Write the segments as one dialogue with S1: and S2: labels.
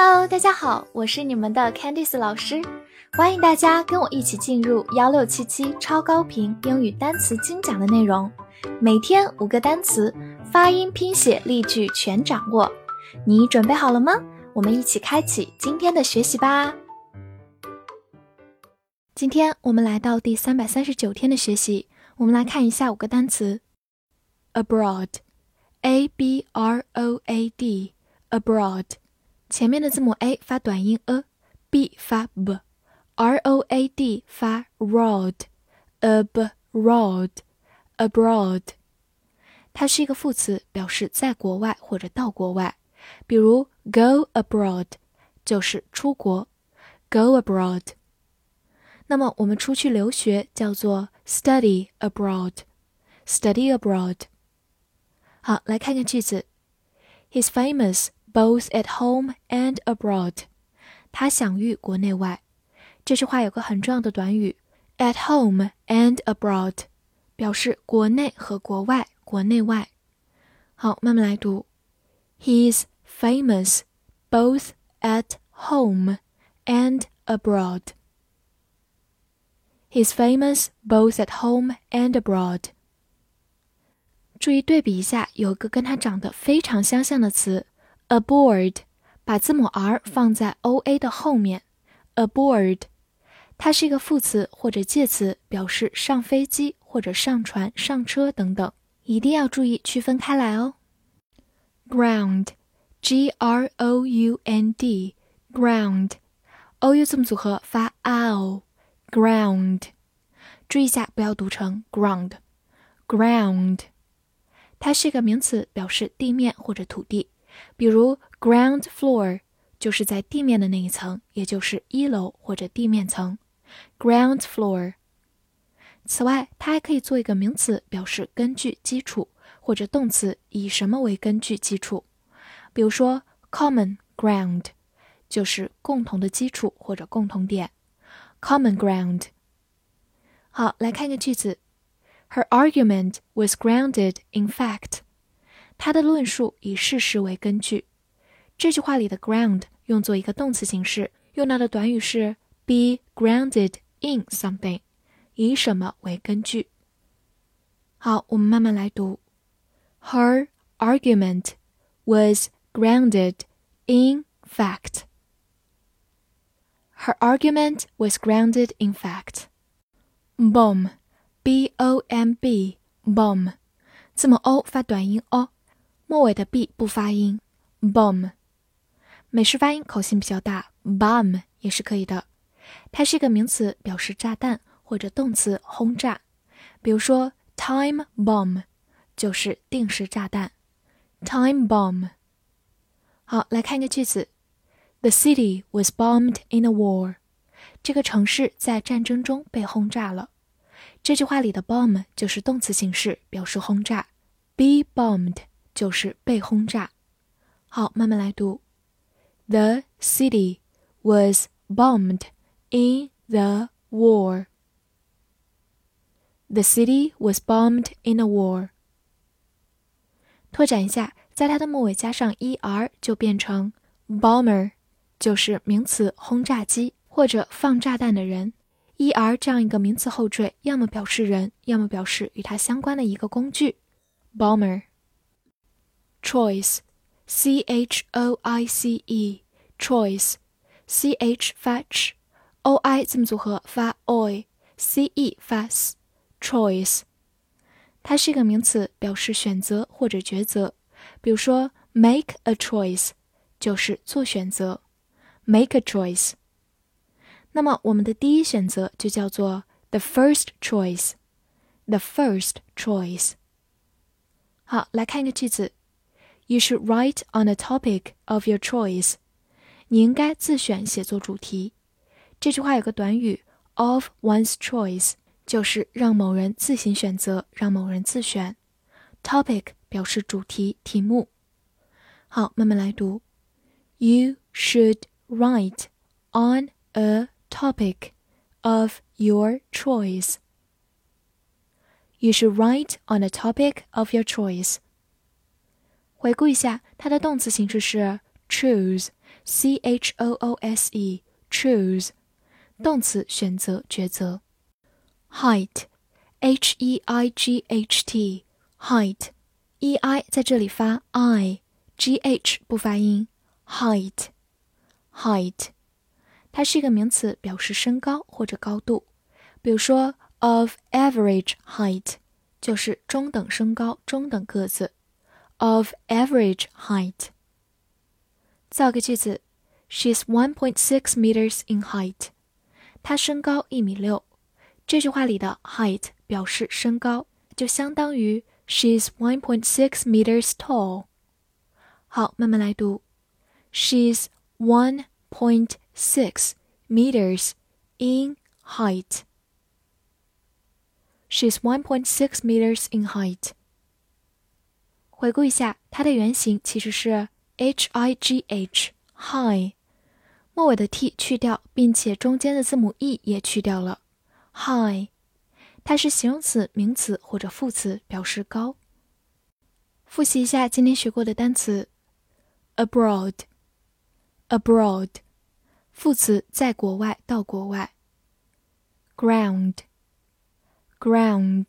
S1: Hello，大家好，我是你们的 Candice 老师，欢迎大家跟我一起进入幺六七七超高频英语单词精讲的内容，每天五个单词，发音、拼写、例句全掌握，你准备好了吗？我们一起开启今天的学习吧。今天我们来到第三百三十九天的学习，我们来看一下五个单词：abroad，a b r o a d，abroad。前面的字母 a 发短音 a，b 发 b，r o a d 发 road，abroad，abroad，它是一个副词，表示在国外或者到国外。比如 go abroad 就是出国，go abroad。那么我们出去留学叫做 study abroad，study abroad。好，来看看句子，He's famous。both at home and abroad，他享誉国内外。这句话有个很重要的短语 at home and abroad，表示国内和国外、国内外。好，慢慢来读。He's famous both at home and abroad. He's famous both at home and abroad. 注意对比一下，有个跟它长得非常相像的词 aboard，把字母 r 放在 o a 的后面。aboard，它是一个副词或者介词，表示上飞机或者上船、上车等等，一定要注意区分开来哦。ground，g r o u n d，ground，o u 字母组合发 ow，ground，注意一下不要读成 ground，ground，它是一个名词，表示地面或者土地。比如 ground floor 就是在地面的那一层，也就是一楼或者地面层。ground floor。此外，它还可以做一个名词，表示根据、基础，或者动词以什么为根据、基础。比如说 common ground 就是共同的基础或者共同点。common ground。好，来看个句子：Her argument was grounded in fact. 他的论述以事实为根据。这句话里的 ground 用作一个动词形式，用到的短语是 be grounded in something，以什么为根据。好，我们慢慢来读。Her argument was grounded in fact. Her argument was grounded in fact. Bomb, b-o-m-b, bomb，字母 o 发短音 o。 末尾的 b 不发音，bomb，美式发音口型比较大，bomb 也是可以的。它是一个名词，表示炸弹或者动词轰炸。比如说 time bomb 就是定时炸弹，time bomb。好，来看一个句子：The city was bombed in a war。这个城市在战争中被轰炸了。这句话里的 bomb 就是动词形式，表示轰炸，be bombed。就是被轰炸。好，慢慢来读。The city was bombed in the war. The city was bombed in a war. 拓展一下，在它的末尾加上 er 就变成 bomber，就是名词轰炸机或者放炸弹的人。er 这样一个名词后缀，要么表示人，要么表示与它相关的一个工具。bomber。choice, c h o i c e, choice, c h 发 ch，o i 字母组合发 oi，c e 发 s，choice。它是一个名词，表示选择或者抉择。比如说，make a choice 就是做选择，make a choice。那么我们的第一选择就叫做 the first choice，the first choice。好，来看一个句子。 You should write on a topic of your choice。你应该自选写作主题。这句话有个短语 of one's choice，就是让某人自行选择，让某人自选。Topic 表示主题、题目。好，慢慢来读。You should write on a topic of your choice. You should write on a topic of your choice. 回顾一下，它的动词形式是 choose，c h o o s e，choose，动词选择、抉择。height，h e i g h t，height，e i 在这里发 i，g h 不发音。height，height，它是一个名词，表示身高或者高度。比如说，of average height 就是中等身高、中等个子。of average height。造个句子：She's one point six meters in height。她身高一米六。这句话里的 height 表示身高，就相当于 She's one point six meters tall。好，慢慢来读。She's one point six meters in height. She's 1.6 meters in height. 回顾一下，它的原型其实是 h i g h high，末尾的 t 去掉，并且中间的字母 e 也去掉了。high，它是形容词、名词或者副词，表示高。复习一下今天学过的单词：abroad，abroad，副词在国外，到国外。ground，ground，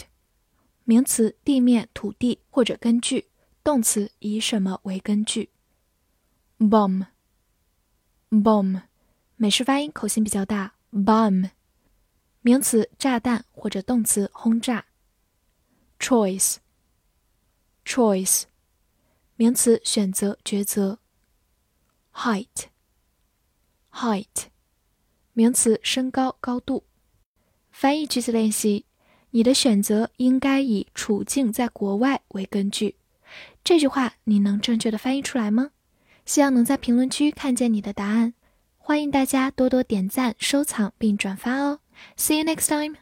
S1: 名词地面、土地或者根据。动词以什么为根据？bomb，bomb，美式发音口型比较大。bomb，名词炸弹或者动词轰炸。choice，choice，名词选择抉择。height，height，名词身高高度。翻译句子练习：你的选择应该以处境在国外为根据。这句话你能正确的翻译出来吗？希望能在评论区看见你的答案。欢迎大家多多点赞、收藏并转发哦。See you next time.